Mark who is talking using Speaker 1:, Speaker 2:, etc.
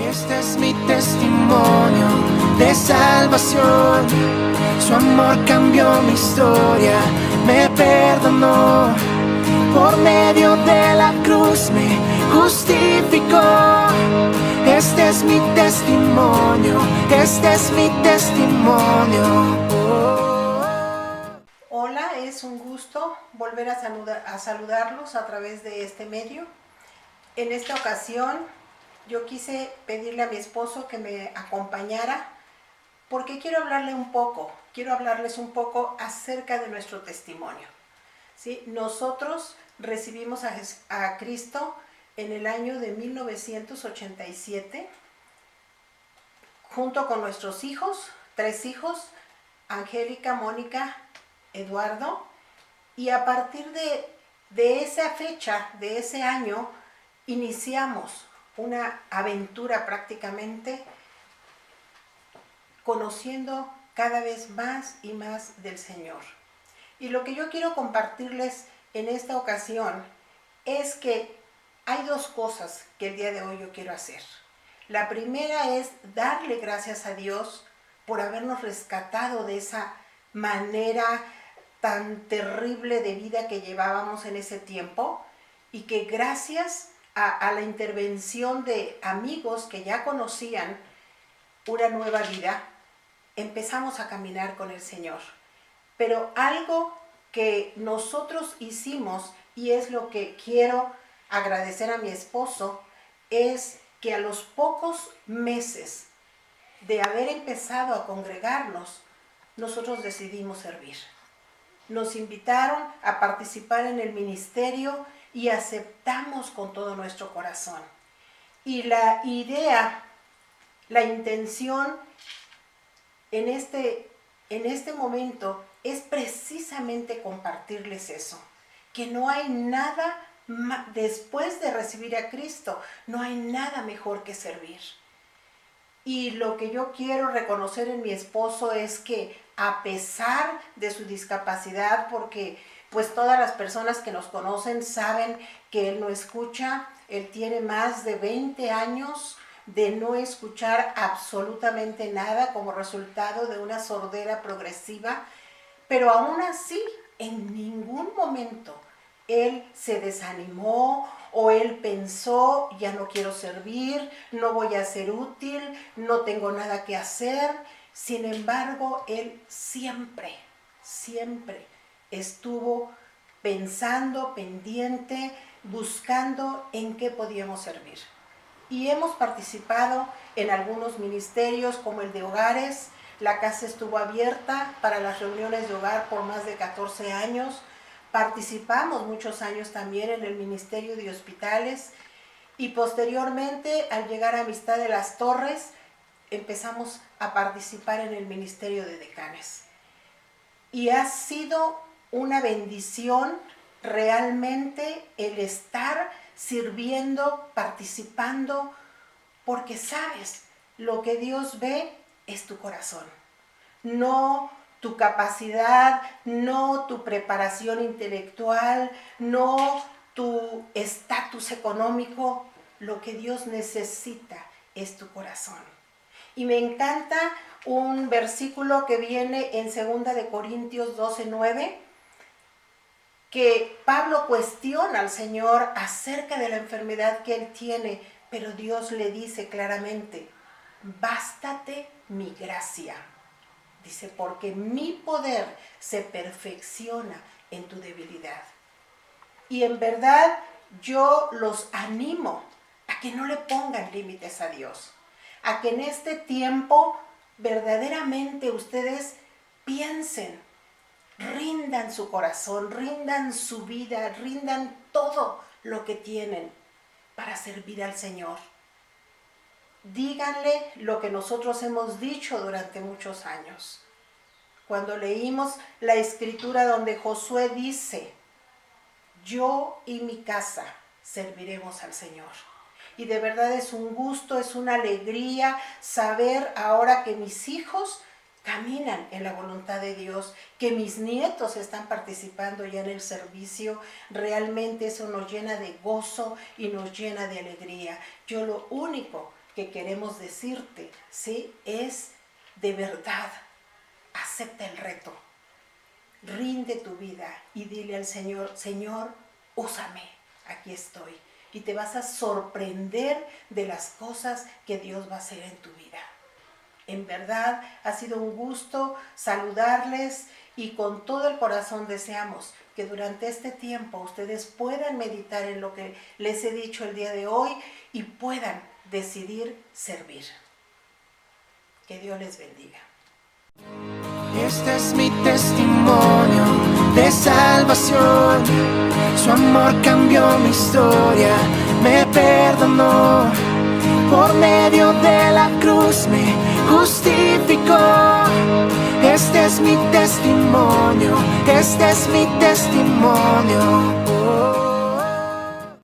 Speaker 1: Este es mi testimonio de salvación. Su amor cambió mi historia, me perdonó. Por medio de la cruz me justificó. Este es mi testimonio, este es mi testimonio.
Speaker 2: Hola, es un gusto volver a, saludar, a saludarlos a través de este medio. En esta ocasión yo quise pedirle a mi esposo que me acompañara porque quiero hablarle un poco, quiero hablarles un poco acerca de nuestro testimonio. ¿sí? Nosotros recibimos a, Cristo en el año de 1987 junto con nuestros hijos, tres hijos, Angélica, Mónica, Eduardo, y a partir de, de esa fecha, de ese año, iniciamos una aventura prácticamente conociendo cada vez más y más del Señor. Y lo que yo quiero compartirles en esta ocasión es que hay dos cosas que el día de hoy yo quiero hacer. La primera es darle gracias a Dios por habernos rescatado de esa manera tan terrible de vida que llevábamos en ese tiempo y que gracias a, la intervención de amigos que ya conocían una nueva vida, empezamos a caminar con el Señor. Pero algo que nosotros hicimos, y es lo que quiero agradecer a mi esposo, es que a los pocos meses de haber empezado a congregarnos, nosotros decidimos servir. Nos invitaron a participar en el ministerio y aceptamos con todo nuestro corazón. Y la idea, la intención en este, en este momento es precisamente compartirles eso, que no hay nada después de recibir a Cristo, no hay nada mejor que servir. Y lo que yo quiero reconocer en mi esposo es que a pesar de su discapacidad, porque pues todas las personas que nos conocen saben que él no escucha, él tiene más de 20 años de no escuchar absolutamente nada como resultado de una sordera progresiva, pero aún así en ningún momento él se desanimó o él pensó, ya no quiero servir, no voy a ser útil, no tengo nada que hacer. Sin embargo, él siempre, siempre estuvo pensando, pendiente, buscando en qué podíamos servir. Y hemos participado en algunos ministerios como el de hogares. La casa estuvo abierta para las reuniones de hogar por más de 14 años. Participamos muchos años también en el Ministerio de Hospitales y posteriormente al llegar a Amistad de las Torres empezamos a participar en el Ministerio de Decanes. Y ha sido una bendición realmente el estar sirviendo, participando, porque sabes, lo que Dios ve es tu corazón, no tu capacidad, no tu preparación intelectual, no tu estatus económico, lo que Dios necesita es tu corazón. Y me encanta un versículo que viene en 2 de Corintios 12, 9, que Pablo cuestiona al Señor acerca de la enfermedad que él tiene, pero Dios le dice claramente, bástate mi gracia. Dice, porque mi poder se perfecciona en tu debilidad. Y en verdad yo los animo a que no le pongan límites a Dios, a que en este tiempo verdaderamente ustedes piensen rindan su corazón, rindan su vida, rindan todo lo que tienen para servir al Señor. Díganle lo que nosotros hemos dicho durante muchos años. Cuando leímos la escritura donde Josué dice, yo y mi casa serviremos al Señor. Y de verdad es un gusto, es una alegría saber ahora que mis hijos caminan en la voluntad de Dios, que mis nietos están participando ya en el servicio, realmente eso nos llena de gozo y nos llena de alegría. Yo lo único que queremos decirte, ¿sí? Es de verdad, acepta el reto, rinde tu vida y dile al Señor, Señor, úsame, aquí estoy. Y te vas a sorprender de las cosas que Dios va a hacer en tu vida. En verdad ha sido un gusto saludarles y con todo el corazón deseamos que durante este tiempo ustedes puedan meditar en lo que les he dicho el día de hoy y puedan decidir servir. Que Dios les bendiga.
Speaker 1: Este es mi testimonio de salvación. Su amor cambió mi historia, me perdonó. Por medio de es mi testimonio, este es mi testimonio. Oh.